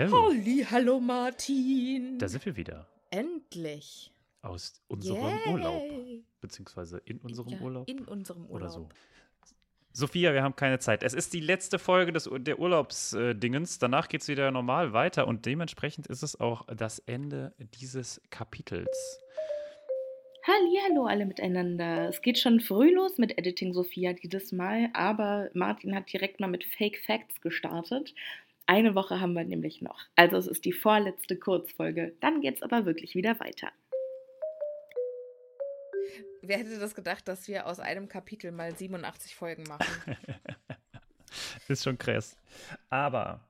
Hello. Halli, hallo Martin. Da sind wir wieder. Endlich. Aus unserem Yay. Urlaub. Beziehungsweise in unserem Ja, Urlaub. In unserem Urlaub. oder so. Sophia, wir haben keine Zeit. Es ist die letzte Folge des, der Urlaubsdingens. Danach geht es wieder normal weiter und dementsprechend ist es auch das Ende dieses Kapitels. Hallo alle miteinander. Es geht schon früh los mit Editing Sophia dieses Mal, aber Martin hat direkt mal mit Fake Facts gestartet. Eine Woche haben wir nämlich noch. Also es ist die vorletzte Kurzfolge. Dann geht's aber wirklich wieder weiter. Wer hätte das gedacht, dass wir aus einem Kapitel mal 87 Folgen machen? Ist schon krass. Aber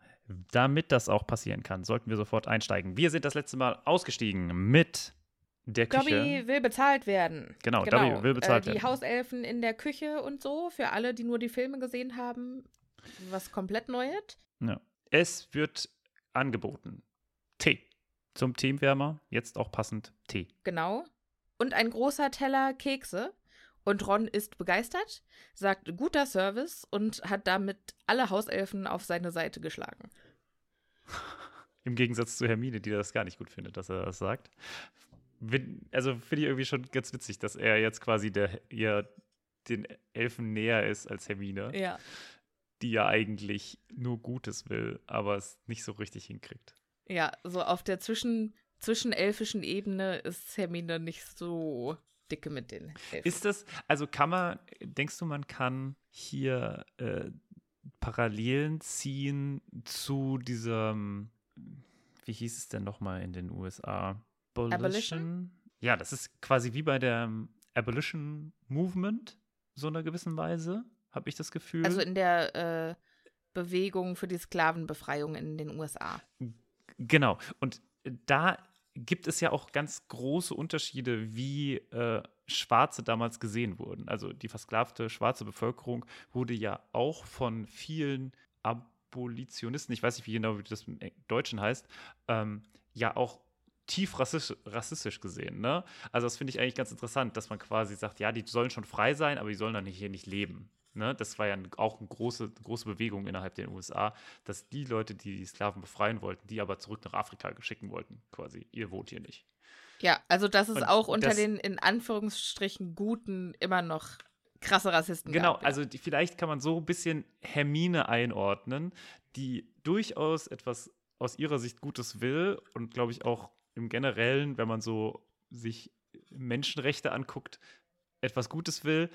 damit das auch passieren kann, sollten wir sofort einsteigen. Wir sind das letzte Mal ausgestiegen mit der Küche. Dobby will bezahlt werden. Genau, Dobby will bezahlt äh, Die werden. Hauselfen in der Küche und so, für alle, die nur die Filme gesehen haben, was komplett Neues. Ja. Es wird angeboten. Tee. Zum Teamwärmer, jetzt auch passend Tee. Genau. und ein großer Teller Kekse. Und Ron ist begeistert, sagt guter Service und hat damit alle Hauselfen auf seine Seite geschlagen. Im Gegensatz zu Hermine, die das gar nicht gut findet, dass er das sagt. Also finde ich irgendwie schon ganz witzig, dass er jetzt quasi der, ihr den Elfen näher ist als Hermine. Ja. Die ja eigentlich nur Gutes will, aber es nicht so richtig hinkriegt. Ja, so auf der zwischen, zwischenelfischen Ebene ist Hermine nicht so dicke mit den Elfen. Ist das, also kann man, denkst du, man kann hier äh, Parallelen ziehen zu diesem, wie hieß es denn nochmal in den USA? Abolition? Abolition? Ja, das ist quasi wie bei der Abolition Movement, so einer gewissen Weise, habe ich das Gefühl. Also in der äh, Bewegung für die Sklavenbefreiung in den USA. Genau. Und da gibt es ja auch ganz große Unterschiede, wie äh, Schwarze damals gesehen wurden. Also die versklavte schwarze Bevölkerung wurde ja auch von vielen Abolitionisten, ich weiß nicht wie genau wie das im Deutschen heißt, ähm, ja auch tief rassistisch, rassistisch gesehen. Ne? Also das finde ich eigentlich ganz interessant, dass man quasi sagt, ja, die sollen schon frei sein, aber die sollen dann hier nicht leben. Ne? Das war ja auch eine große, große Bewegung innerhalb der USA, dass die Leute, die die Sklaven befreien wollten, die aber zurück nach Afrika schicken wollten, quasi. Ihr wohnt hier nicht. Ja, also dass es Und auch unter das, den in Anführungsstrichen Guten immer noch krasse Rassisten Genau, gab, ja. also die, vielleicht kann man so ein bisschen Hermine einordnen, die durchaus etwas aus ihrer Sicht Gutes will und glaube ich auch im Generellen, wenn man so sich Menschenrechte anguckt, etwas Gutes will,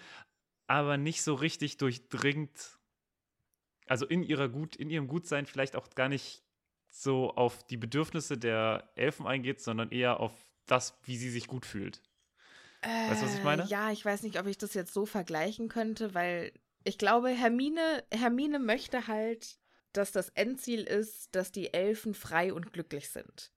aber nicht so richtig durchdringt, also in ihrer Gut, in ihrem Gutsein vielleicht auch gar nicht so auf die Bedürfnisse der Elfen eingeht, sondern eher auf das, wie sie sich gut fühlt. Äh, weißt du, was ich meine? Ja, ich weiß nicht, ob ich das jetzt so vergleichen könnte, weil ich glaube, Hermine, Hermine möchte halt, dass das Endziel ist, dass die Elfen frei und glücklich sind.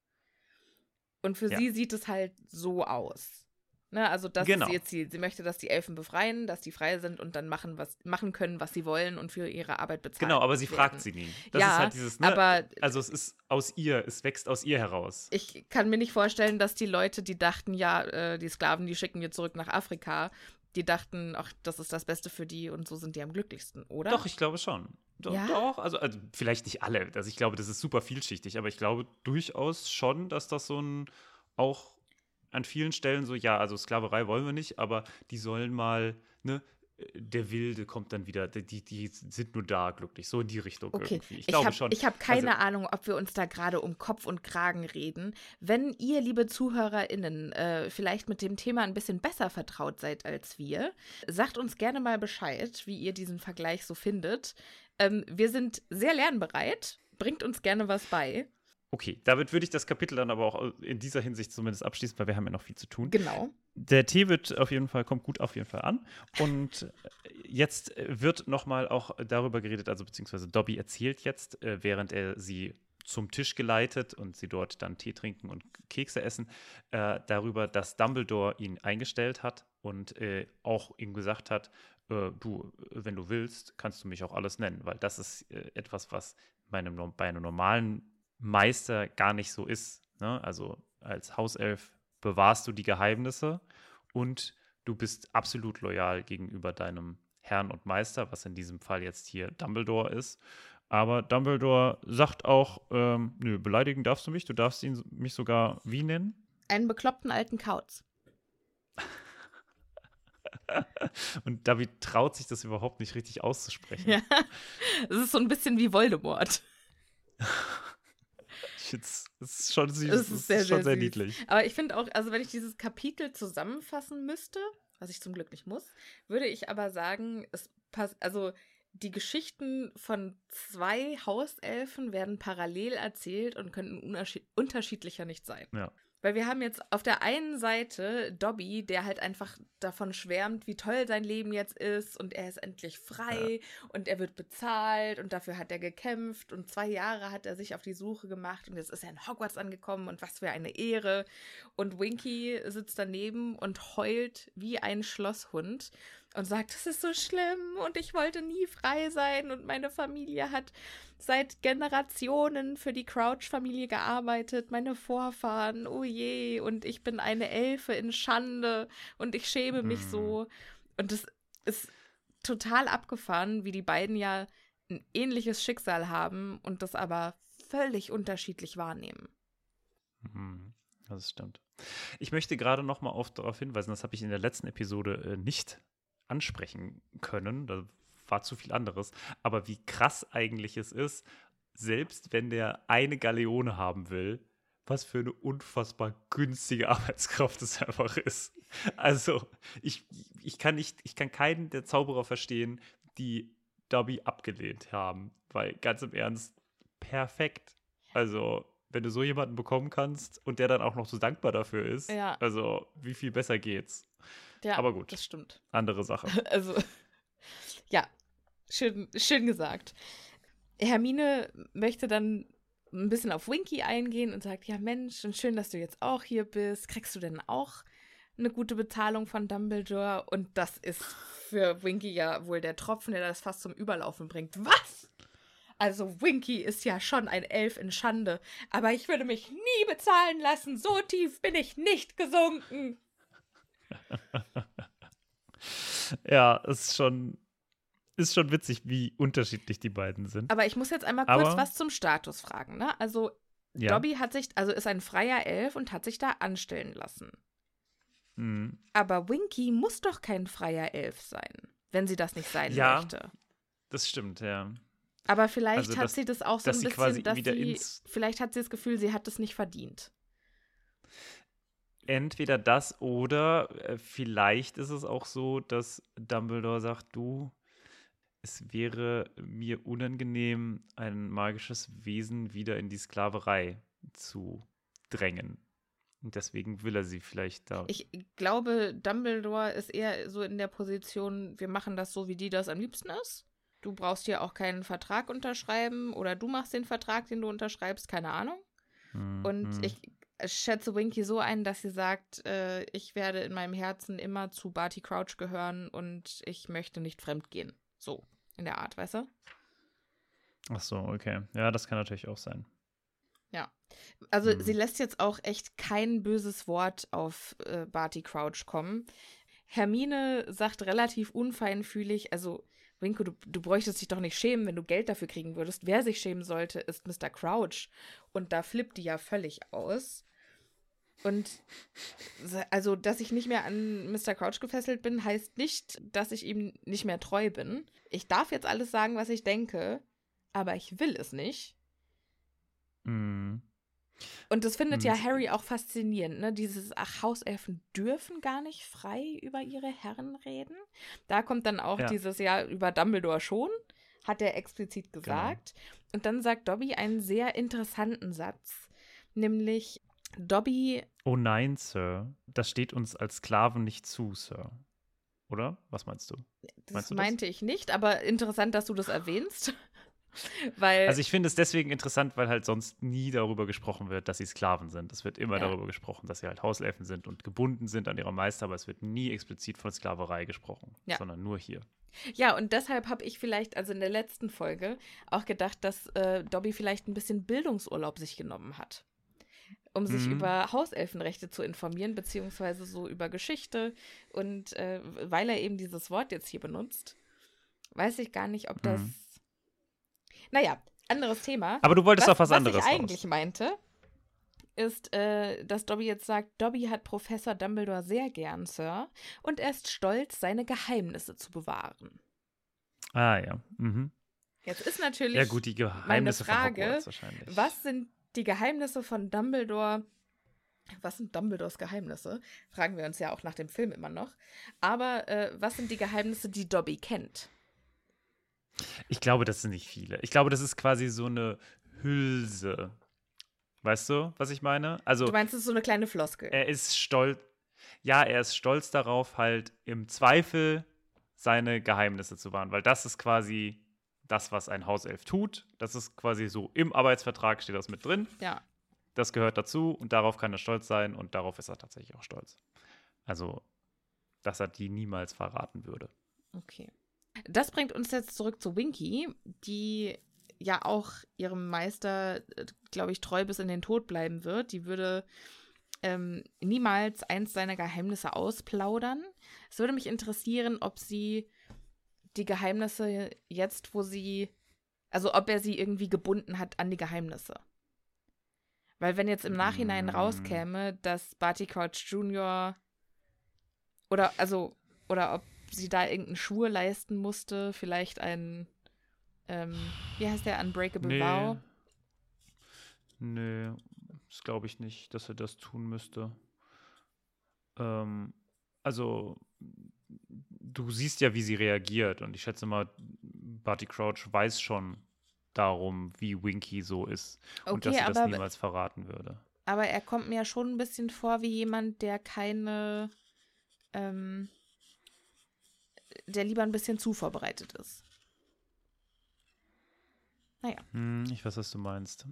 Und für ja. sie sieht es halt so aus. Ne, also das genau. ist ihr Ziel. Sie möchte, dass die Elfen befreien, dass die frei sind und dann machen, was, machen können, was sie wollen und für ihre Arbeit bezahlen. Genau, aber sie werden. fragt sie nie. Das ja, ist halt dieses, ne? aber also es ist aus ihr, es wächst aus ihr heraus. Ich kann mir nicht vorstellen, dass die Leute, die dachten, ja, äh, die Sklaven, die schicken wir zurück nach Afrika, die dachten, ach, das ist das Beste für die und so sind die am glücklichsten, oder? Doch, ich glaube schon. Doch, ja? doch also, also vielleicht nicht alle. Also ich glaube, das ist super vielschichtig, aber ich glaube durchaus schon, dass das so ein auch an vielen Stellen so, ja, also Sklaverei wollen wir nicht, aber die sollen mal, ne, der Wilde kommt dann wieder, die, die sind nur da glücklich, so in die Richtung okay. irgendwie. Ich, ich glaube hab, schon. Ich habe keine also, Ahnung, ob wir uns da gerade um Kopf und Kragen reden. Wenn ihr, liebe ZuhörerInnen, äh, vielleicht mit dem Thema ein bisschen besser vertraut seid als wir, sagt uns gerne mal Bescheid, wie ihr diesen Vergleich so findet. Ähm, wir sind sehr lernbereit, bringt uns gerne was bei. Okay, damit würde ich das Kapitel dann aber auch in dieser Hinsicht zumindest abschließen, weil wir haben ja noch viel zu tun. Genau. Der Tee wird auf jeden Fall, kommt gut auf jeden Fall an. Und jetzt wird nochmal auch darüber geredet, also beziehungsweise Dobby erzählt jetzt, äh, während er sie zum Tisch geleitet und sie dort dann Tee trinken und Kekse essen, äh, darüber, dass Dumbledore ihn eingestellt hat und äh, auch ihm gesagt hat, äh, du, wenn du willst, kannst du mich auch alles nennen, weil das ist äh, etwas, was bei einem, bei einem normalen Meister gar nicht so ist. Ne? Also als Hauself bewahrst du die Geheimnisse und du bist absolut loyal gegenüber deinem Herrn und Meister, was in diesem Fall jetzt hier Dumbledore ist. Aber Dumbledore sagt auch, ähm, nö, beleidigen darfst du mich, du darfst ihn mich sogar wie nennen? Einen bekloppten alten Kauz. und David traut sich das überhaupt nicht richtig auszusprechen. Ja, es ist so ein bisschen wie Voldemort. Es ist schon. Es ist sehr, ist schon sehr, sehr niedlich. Aber ich finde auch, also wenn ich dieses Kapitel zusammenfassen müsste, was ich zum Glück nicht muss, würde ich aber sagen, es passt, also die Geschichten von zwei Hauselfen werden parallel erzählt und könnten unterschiedlicher nicht sein. Ja. Weil wir haben jetzt auf der einen Seite Dobby, der halt einfach davon schwärmt, wie toll sein Leben jetzt ist und er ist endlich frei ja. und er wird bezahlt und dafür hat er gekämpft und zwei Jahre hat er sich auf die Suche gemacht und jetzt ist er in Hogwarts angekommen und was für eine Ehre. Und Winky sitzt daneben und heult wie ein Schlosshund und sagt, es ist so schlimm und ich wollte nie frei sein und meine Familie hat seit Generationen für die Crouch-Familie gearbeitet, meine Vorfahren, oh je, und ich bin eine Elfe in Schande und ich schäme mich Hm. so. Und es ist total abgefahren, wie die beiden ja ein ähnliches Schicksal haben und das aber völlig unterschiedlich wahrnehmen. Mhm, Das stimmt. Ich möchte gerade noch mal auf, darauf hinweisen, das habe ich in der letzten Episode äh, nicht ansprechen können. Da war zu viel anderes. Aber wie krass eigentlich es ist, selbst wenn der eine Galeone haben will, was für eine unfassbar günstige Arbeitskraft es einfach ist. Also, ich, ich, kann nicht, ich kann keinen der Zauberer verstehen, die Dobby abgelehnt haben. Weil ganz im Ernst, perfekt. Also, wenn du so jemanden bekommen kannst und der dann auch noch so dankbar dafür ist, Ja. also wie viel besser geht's? Ja, Aber gut. Das stimmt. Andere Sache. Also, ja, schön, schön gesagt. Hermine möchte dann ein bisschen auf Winky eingehen und sagt, ja Mensch, und schön, dass du jetzt auch hier bist. Kriegst du denn auch eine gute Bezahlung von Dumbledore? Und das ist für Winky ja wohl der Tropfen, der das fast zum Überlaufen bringt. Was? Also Winky ist ja schon ein Elf in Schande, aber ich würde mich nie bezahlen lassen. So tief bin ich nicht gesunken. ja, ist schon, ist schon witzig, wie unterschiedlich die beiden sind. Aber ich muss jetzt einmal kurz Aber- was zum Status fragen. Ne? Also ja. Dobby hat sich, also ist ein freier Elf und hat sich da anstellen lassen. Mhm. Aber Winky muss doch kein freier Elf sein, wenn sie das nicht sein Ja, möchte. Das stimmt, ja. Aber vielleicht Also, hat dass- sie das auch so ein sie bisschen, dass wieder sie, ins- vielleicht hat sie das Gefühl, sie hat es nicht verdient. Entweder das oder äh, vielleicht ist es auch so, dass Dumbledore sagt, du, es wäre mir unangenehm, ein magisches Wesen wieder in die Sklaverei zu drängen. Und deswegen will er sie vielleicht da. Ich glaube, Dumbledore ist eher so in der Position, wir machen das so, wie die das am liebsten ist. Du brauchst hier auch keinen Vertrag unterschreiben oder du machst den Vertrag, den du unterschreibst, keine Ahnung. Hm, Und hm. ich schätze Winky so ein, dass sie sagt, äh, ich werde in meinem Herzen immer zu Barty Crouch gehören und ich möchte nicht fremd gehen. So, in der Art, weißt du? Ach so, okay. Ja, das kann natürlich auch sein. Ja. Also Mhm. sie lässt jetzt auch echt kein böses Wort auf äh, Barty Crouch kommen. Hermine sagt relativ unfeinfühlig, also Winko, du, du bräuchtest dich doch nicht schämen, wenn du Geld dafür kriegen würdest. Wer sich schämen sollte, ist Mr. Crouch. Und da flippt die ja völlig aus. Und also, dass ich nicht mehr an Mr. Crouch gefesselt bin, heißt nicht, dass ich ihm nicht mehr treu bin. Ich darf jetzt alles sagen, was ich denke, aber ich will es nicht. Hm. Und das findet Hm, ja das- Harry auch faszinierend, ne? Dieses, ach, Hauselfen dürfen gar nicht frei über ihre Herren reden. Da kommt dann auch Ja. dieses Jahr über Dumbledore schon, hat er explizit Genau. gesagt. Und dann sagt Dobby einen sehr interessanten Satz, nämlich Dobby, Oh nein, Sir. Das steht uns als Sklaven nicht zu, Sir. Oder? Was meinst du? das Meinst du das? meinte ich nicht, aber interessant, dass du das erwähnst. Weil, Also ich finde es deswegen interessant, weil halt sonst nie darüber gesprochen wird, dass sie Sklaven sind. Es wird immer Ja. darüber gesprochen, dass sie halt Hauselfen sind und gebunden sind an ihre Meister, aber es wird nie explizit von Sklaverei gesprochen, Ja. sondern nur hier. Ja, und deshalb habe ich vielleicht, also in der letzten Folge, auch gedacht, dass äh, Dobby vielleicht ein bisschen Bildungsurlaub sich genommen hat. Um sich Mhm. über Hauselfenrechte zu informieren, beziehungsweise so über Geschichte. Und äh, weil er eben dieses Wort jetzt hier benutzt, weiß ich gar nicht, ob das. Mhm. Naja, anderes Thema. Aber du wolltest auf was, was anderes ich eigentlich raus. meinte, ist, äh, dass Dobby jetzt sagt, Dobby hat Professor Dumbledore sehr gern, Sir, und er ist stolz, seine Geheimnisse zu bewahren. Ah ja. Mhm. Jetzt ist natürlich Ja gut, die Geheimnisse Frage, Hogwarts wahrscheinlich. Was sind die Geheimnisse von Dumbledore? Was sind Dumbledores Geheimnisse? Fragen wir uns ja auch nach dem Film immer noch. Aber äh, was sind die Geheimnisse, die Dobby kennt? Ich glaube, das sind nicht viele. Ich glaube, das ist quasi so eine Hülse. Weißt du, was ich meine? Also Du meinst, es ist so eine kleine Floskel. er ist stolz. Ja, er ist stolz darauf, halt im Zweifel seine Geheimnisse zu wahren, weil das ist quasi das, was ein Hauself tut. Das ist quasi so im Arbeitsvertrag steht das mit drin. ja. Das gehört dazu und darauf kann er stolz sein und darauf ist er tatsächlich auch stolz. Also, dass er die niemals verraten würde. Okay. Das bringt uns jetzt zurück zu Winky, die ja auch ihrem Meister, glaube ich, treu bis in den Tod bleiben wird. Die würde ähm, niemals eins seiner Geheimnisse ausplaudern. Es würde mich interessieren, ob sie die Geheimnisse jetzt, wo sie, also ob er sie irgendwie gebunden hat an die Geheimnisse. Weil wenn jetzt im Nachhinein Mm. rauskäme, dass Barty Crouch Jr. oder also oder ob sie da irgendeinen Schwur leisten musste, vielleicht ein ähm, wie heißt der Unbreakable Nee. Vow? Nee, das glaube ich nicht, dass er das tun müsste. Ähm, also, du siehst ja, wie sie reagiert und ich schätze mal, Barty Crouch weiß schon darum, wie Winky so ist und dass Okay, sie das niemals verraten würde. Aber er kommt mir schon ein bisschen vor wie jemand, der keine, ähm, der lieber ein bisschen zu vorbereitet ist. Naja, Hm, ich weiß, was du meinst.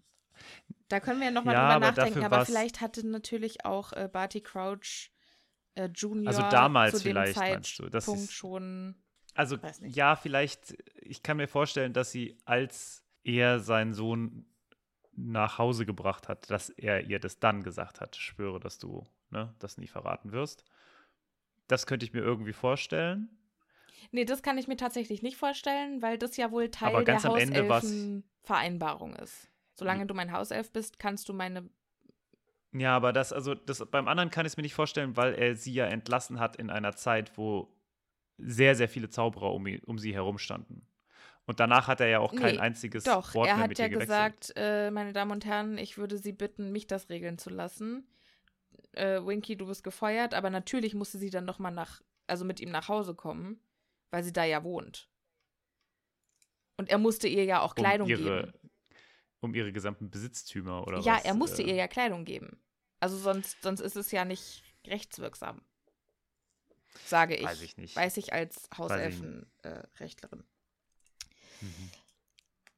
da können wir ja nochmal Ja, drüber aber nachdenken, aber vielleicht hatte natürlich auch äh, Barty Crouch äh, Junior Also damals zu dem vielleicht, meinst du? Zeitpunkt ist- schon. Also ja, vielleicht, ich kann mir vorstellen, dass sie, als er seinen Sohn nach Hause gebracht hat, dass er ihr das dann gesagt hat, schwöre, dass du ne, das nie verraten wirst. Das könnte ich mir irgendwie vorstellen. Nee, das kann ich mir tatsächlich nicht vorstellen, weil das ja wohl Teil der Hauselfen-Vereinbarung ist. Solange du mein Hauself bist, kannst du meine Ja, aber das, also das, beim anderen kann ich es mir nicht vorstellen, weil er sie ja entlassen hat in einer Zeit, wo sehr, sehr viele Zauberer um, um sie herum standen. Und danach hat er ja auch kein Nee, einziges Doch, Wort er mehr hat mit ja ihr gewechselt. gesagt, äh, meine Damen und Herren, ich würde Sie bitten, mich das regeln zu lassen. Äh, Winky, du bist gefeuert, aber natürlich musste sie dann noch mal nach, also mit ihm nach Hause kommen, weil sie da ja wohnt. Und er musste ihr ja auch Kleidung um ihre, geben. Um ihre gesamten Besitztümer oder Ja, was? er musste äh, ihr ja Kleidung geben. Also sonst, sonst ist es ja nicht rechtswirksam. Sage ich. Weiß ich nicht. Weiß ich als Hauselfenrechtlerin. Mhm.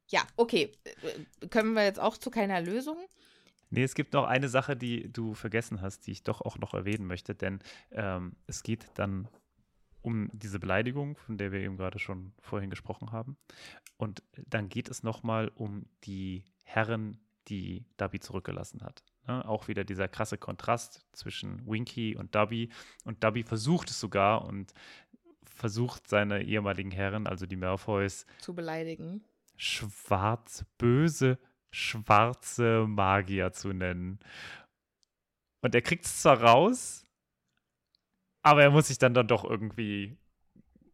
Ja, okay. Äh, Können wir jetzt auch zu keiner Lösung? Nee, es gibt noch eine Sache, die du vergessen hast, die ich doch auch noch erwähnen möchte, denn ähm, es geht dann um diese Beleidigung, von der wir eben gerade schon vorhin gesprochen haben. Und dann geht es nochmal um die Herren, die Dubby zurückgelassen hat. Ne? Auch wieder dieser krasse Kontrast zwischen Winky und Dubby. Und Dubby versucht es sogar und versucht seine ehemaligen Herren, also die Malfoys, Zu beleidigen. schwarz, böse, schwarze Magier zu nennen. Und er kriegt es zwar raus, aber er muss sich dann, dann doch irgendwie.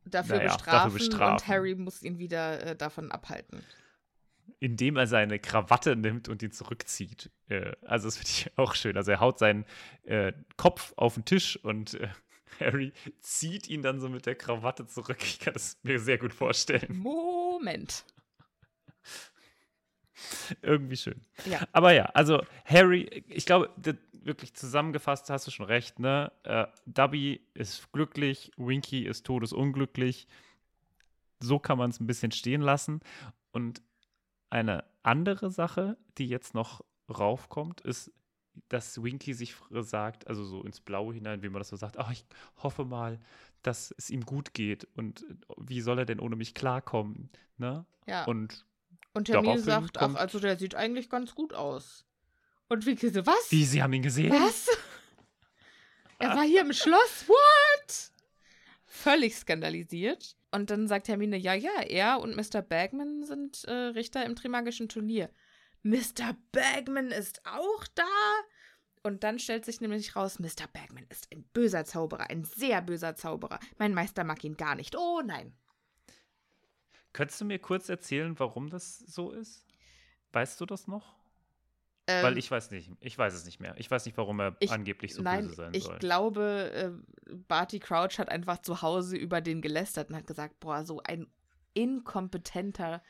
Dafür, Naja, bestrafen, dafür und bestrafen. Harry muss ihn wieder äh, davon abhalten. indem er seine Krawatte nimmt und ihn zurückzieht. Äh, also das finde ich auch schön. Also er haut seinen äh, Kopf auf den Tisch und äh, Harry zieht ihn dann so mit der Krawatte zurück. Ich kann es mir sehr gut vorstellen. Moment. Irgendwie schön. Ja. Aber ja, also Harry, ich glaube, das- wirklich zusammengefasst hast du schon recht, ne? Äh, Dubby ist glücklich, Winky ist todesunglücklich. So kann man es ein bisschen stehen lassen. Und eine andere Sache, die jetzt noch raufkommt, ist, dass Winky sich sagt, also so ins Blaue hinein, wie man das so sagt, ach, ich hoffe mal, dass es ihm gut geht und wie soll er denn ohne mich klarkommen, ne? Ja. Und Und Hermine sagt, ach, also der sieht eigentlich ganz gut aus. Und Vicky so, was? wie, sie haben ihn gesehen? Was? Er war hier im Schloss? What? Völlig skandalisiert. Und dann sagt Hermine, ja, ja, er und Mr. Bagman sind äh, Richter im Trimagischen Turnier. Mr. Bagman ist auch da? Und dann stellt sich nämlich raus, Mr. Bagman ist ein böser Zauberer, ein sehr böser Zauberer. Mein Meister mag ihn gar nicht. Oh nein. Könntest du mir kurz erzählen, warum das so ist? Weißt du das noch? Ähm, Weil ich weiß nicht, ich weiß es nicht mehr. Ich weiß nicht, warum er Ich- angeblich so Nein, böse sein ich soll. glaube, äh, Barty Crouch hat einfach zu Hause über den gelästert und hat gesagt, boah, so ein inkompetenter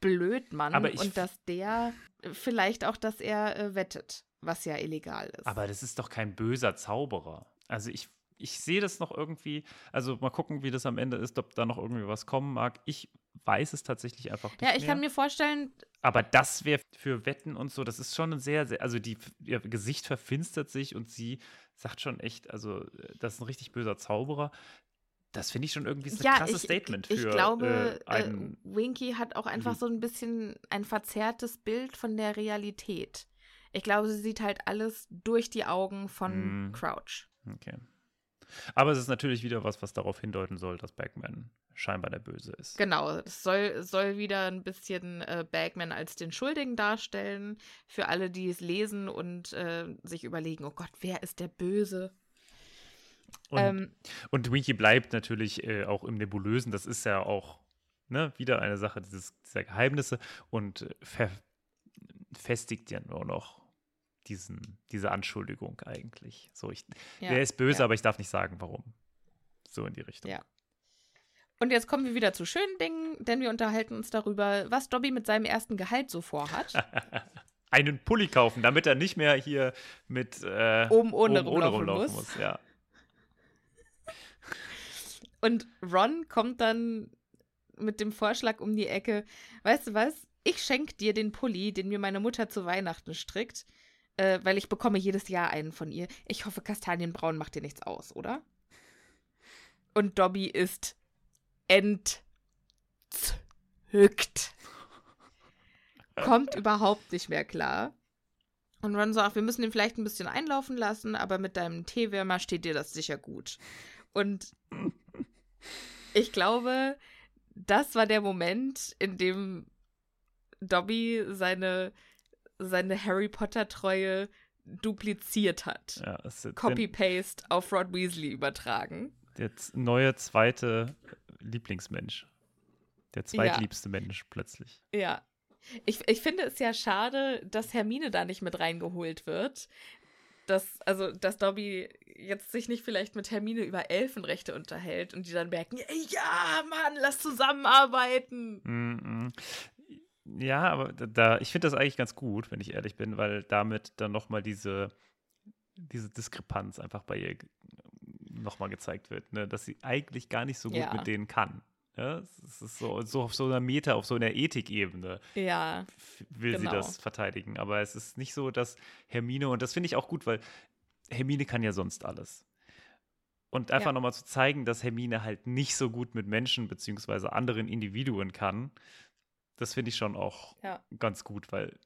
Blödmann. Aber ich und dass der vielleicht auch, dass er äh, wettet, was ja illegal ist. Aber das ist doch kein böser Zauberer. Also ich, ich sehe das noch irgendwie, also mal gucken, wie das am Ende ist, ob da noch irgendwie was kommen mag. Ich weiß es tatsächlich einfach nicht ja, ich mehr. kann mir vorstellen, Aber das wäre für Wetten und so, das ist schon ein sehr, sehr, also die, ihr Gesicht verfinstert sich und sie sagt schon echt, also äh, das ist ein richtig böser Zauberer. Das finde ich schon irgendwie so ein ja, krasses ich, Statement ich, für ich glaube, äh, einen. äh, Winky hat auch einfach Lieb- so ein bisschen ein verzerrtes Bild von der Realität. Ich glaube, sie sieht halt alles durch die Augen von Mm. Crouch. okay. Aber es ist natürlich wieder was, was darauf hindeuten soll, dass Bagman scheinbar der Böse ist. Genau, es soll, soll wieder ein bisschen äh, Bagman als den Schuldigen darstellen. Für alle, die es lesen und äh, sich überlegen, oh Gott, wer ist der Böse? Und, ähm, und Winky bleibt natürlich äh, auch im Nebulösen. Das ist ja auch ne, wieder eine Sache dieses, dieser Geheimnisse und äh, festigt ja nur noch diesen, diese Anschuldigung eigentlich. So, ich, ja, der ist böse, ja. aber ich darf nicht sagen, warum. So in die Richtung. Ja. Und jetzt kommen wir wieder zu schönen Dingen, denn wir unterhalten uns darüber, was Dobby mit seinem ersten Gehalt so vorhat. Einen Pulli kaufen, damit er nicht mehr hier mit äh, Oben ohne oben rumlaufen rumlaufen muss. Ja. Und Ron kommt dann mit dem Vorschlag um die Ecke, weißt du was, ich schenke dir den Pulli, den mir meine Mutter zu Weihnachten strickt, äh, weil ich bekomme jedes Jahr einen von ihr. Ich hoffe, Kastanienbraun macht dir nichts aus, oder? Und Dobby ist entzückt. Kommt überhaupt nicht mehr klar. Und Ron sagt, wir müssen ihn vielleicht ein bisschen einlaufen lassen, aber mit deinem Teewärmer steht dir das sicher gut. Und ich glaube, das war der Moment, in dem Dobby seine, seine Harry Potter-Treue dupliziert hat. ja Copy-Paste auf Rod Weasley übertragen. Z- neue zweite Lieblingsmensch. Der zweitliebste Mensch plötzlich. Ja. Ich, ich finde es ja schade, dass Hermine da nicht mit reingeholt wird. Dass, also, dass Dobby jetzt sich nicht vielleicht mit Hermine über Elfenrechte unterhält und die dann merken, ja, Mann, lass zusammenarbeiten. Mhm. Ja, aber da ich finde das eigentlich ganz gut, wenn ich ehrlich bin, weil damit dann nochmal diese, diese Diskrepanz einfach bei ihr nochmal gezeigt wird, ne? dass sie eigentlich gar nicht so gut Ja. mit denen kann. Ja? Es ist so, so auf so einer Meta, auf so einer Ethikebene Ja, will sie Genau. das verteidigen. Aber es ist nicht so, dass Hermine, und das finde ich auch gut, weil Hermine kann ja sonst alles. Und einfach Ja. nochmal zu zeigen, dass Hermine halt nicht so gut mit Menschen beziehungsweise anderen Individuen kann, das finde ich schon auch Ja. ganz gut, weil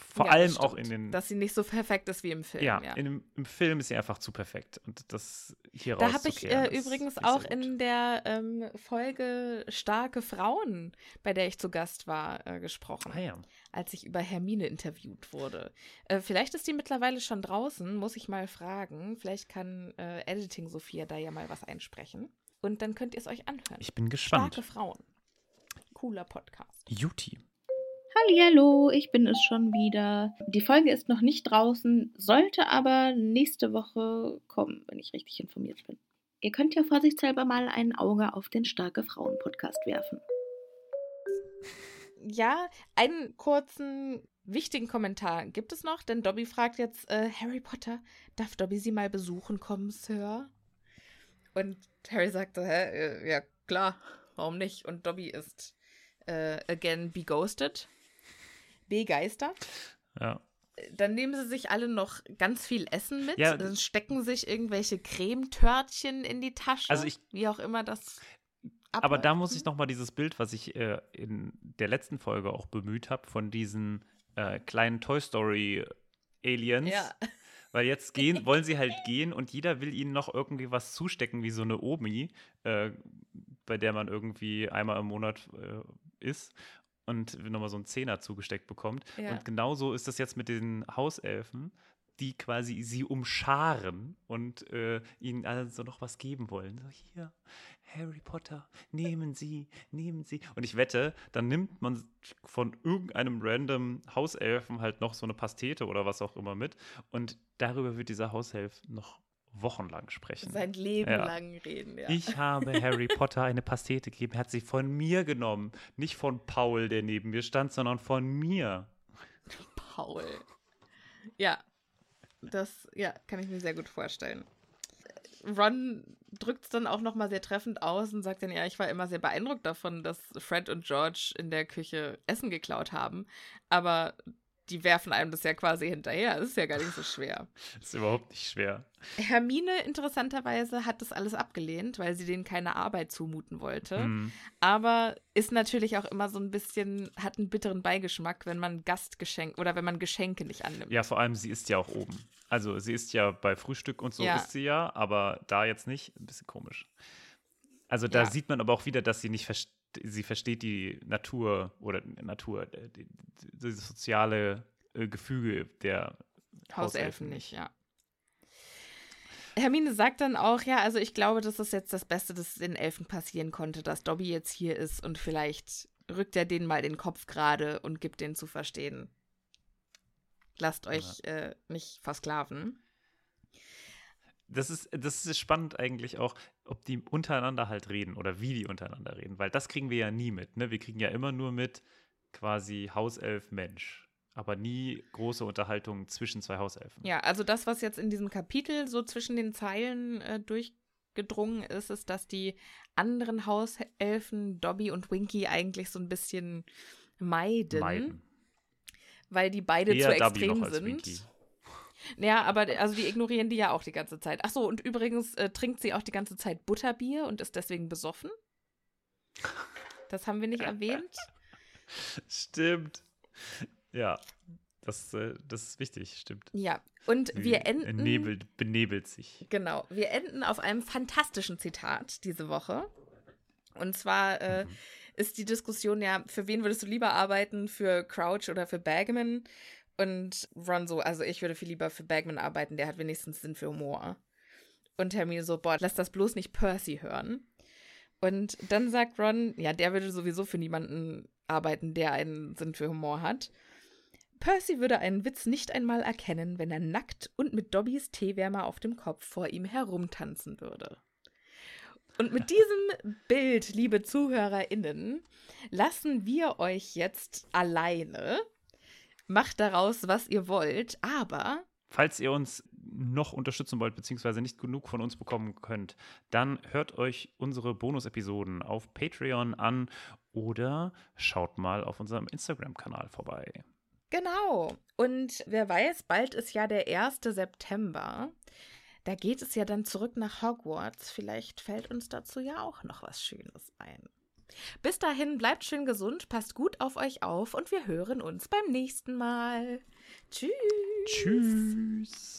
vor Ja, allem auch in den. Dass sie nicht so perfekt ist wie im Film. ja, Ja, In im Film ist sie einfach zu perfekt. Und das hier Da habe ich äh, übrigens auch in der ähm, Folge Starke Frauen, bei der ich zu Gast war, äh, gesprochen, Ah ja. als ich über Hermine interviewt wurde. Äh, vielleicht ist die mittlerweile schon draußen, muss ich mal fragen. Vielleicht kann äh, Editing Sophia da ja mal was einsprechen. Und dann könnt ihr es euch anhören. Ich bin gespannt. Starke Frauen. Cooler Podcast. Juti. Hallihallo, ich bin es schon wieder. Die Folge ist noch nicht draußen, sollte aber nächste Woche kommen, wenn ich richtig informiert bin. Ihr könnt ja vorsichtshalber mal ein Auge auf den Starke Frauen Podcast werfen. Ja, einen kurzen wichtigen Kommentar gibt es noch, denn Dobby fragt jetzt, äh, Harry Potter, darf Dobby sie mal besuchen kommen, Sir? Und Harry sagt so, hä, äh, ja klar, warum nicht? Und Dobby ist äh, again beghosted, begeistert. Ja. Dann nehmen sie sich alle noch ganz viel Essen mit, Ja. dann stecken sich irgendwelche Cremetörtchen in die Tasche, Also ich- wie auch immer das Aber da abläuft. muss ich noch mal dieses Bild, was ich äh, in der letzten Folge auch bemüht habe, von diesen äh, kleinen Toy Story Aliens. Ja. Weil jetzt gehen, wollen sie halt gehen und jeder will ihnen noch irgendwie was zustecken, wie so eine Omi, äh, bei der man irgendwie einmal im Monat äh, ist und nochmal so einen Zehner zugesteckt bekommt. Ja. Und genauso ist das jetzt mit den Hauselfen, die quasi sie umscharen und äh, ihnen also noch was geben wollen. So, hier, Harry Potter, nehmen Sie, nehmen Sie. Und ich wette, dann nimmt man von irgendeinem random Hauselfen halt noch so eine Pastete oder was auch immer mit. Und darüber wird dieser Hauself noch wochenlang sprechen. sein Leben Ja. lang reden, ja. Ich habe Harry Potter eine Pastete gegeben. Er hat sie von mir genommen. Nicht von Paul, der neben mir stand, sondern von mir. Paul. Ja, das ja, kann ich mir sehr gut vorstellen. Ron drückt es dann auch nochmal sehr treffend aus und sagt dann, ja, ich war immer sehr beeindruckt davon, dass Fred und George in der Küche Essen geklaut haben. Aber die werfen einem das ja quasi hinterher. Das ist ja gar nicht so schwer. Das ist überhaupt nicht schwer. Hermine interessanterweise hat das alles abgelehnt, weil sie denen keine Arbeit zumuten wollte. Hm. Aber ist natürlich auch immer so ein bisschen, hat einen bitteren Beigeschmack, wenn man Gastgeschenk oder wenn man Geschenke nicht annimmt. Ja, vor allem, sie ist ja auch oben. Also sie ist ja bei Frühstück und so Ja. ist sie ja, aber da jetzt nicht. Ein bisschen komisch. Also da Ja. sieht man aber auch wieder, dass sie nicht versteht, sie versteht die Natur oder Natur, äh, die, die, das soziale äh, Gefüge der Hauselfen nicht, ja. Hermine sagt dann auch, ja, also ich glaube, das ist jetzt das Beste, das den Elfen passieren konnte, dass Dobby jetzt hier ist und vielleicht rückt er denen mal den Kopf gerade und gibt denen zu verstehen. Lasst euch äh, nicht versklaven. Das ist, das ist spannend eigentlich auch, ob die untereinander halt reden oder wie die untereinander reden, weil das kriegen wir ja nie mit. Ne? Wir kriegen ja immer nur mit quasi Hauself Mensch, aber nie große Unterhaltungen zwischen zwei Hauselfen. Ja, also das, was jetzt in diesem Kapitel so zwischen den Zeilen äh, durchgedrungen ist, ist, dass die anderen Hauselfen, Dobby und Winky, eigentlich so ein bisschen meiden, Meiden. weil die beide Eher zu extrem sind. Ja, aber also die ignorieren die ja auch die ganze Zeit. Ach so, und übrigens äh, trinkt sie auch die ganze Zeit Butterbier und ist deswegen besoffen. Das haben wir nicht erwähnt. Stimmt. Ja, das, äh, das ist wichtig, stimmt. Ja, und Sie wir enden. Nebelt, benebelt sich. Genau, wir enden auf einem fantastischen Zitat diese Woche. Und zwar äh, Mhm. ist die Diskussion ja, für wen würdest du lieber arbeiten, für Crouch oder für Bagman? Und Ron so, also ich würde viel lieber für Bagman arbeiten, der hat wenigstens Sinn für Humor. Und Hermine so, boah, lass das bloß nicht Percy hören. Und dann sagt Ron, ja, der würde sowieso für niemanden arbeiten, der einen Sinn für Humor hat. Percy würde einen Witz nicht einmal erkennen, wenn er nackt und mit Dobbys Teewärmer auf dem Kopf vor ihm herumtanzen würde. Und mit diesem Bild, liebe ZuhörerInnen, lassen wir euch jetzt alleine. Macht daraus, was ihr wollt, aber Falls ihr uns noch unterstützen wollt, beziehungsweise nicht genug von uns bekommen könnt, dann hört euch unsere Bonus-Episoden auf Patreon an oder schaut mal auf unserem Instagram-Kanal vorbei. Genau. Und wer weiß, bald ist ja der 1. September. Da geht es ja dann zurück nach Hogwarts. Vielleicht fällt uns dazu ja auch noch was Schönes ein. Bis dahin bleibt schön gesund, passt gut auf euch auf und wir hören uns beim nächsten Mal. Tschüss. Tschüss.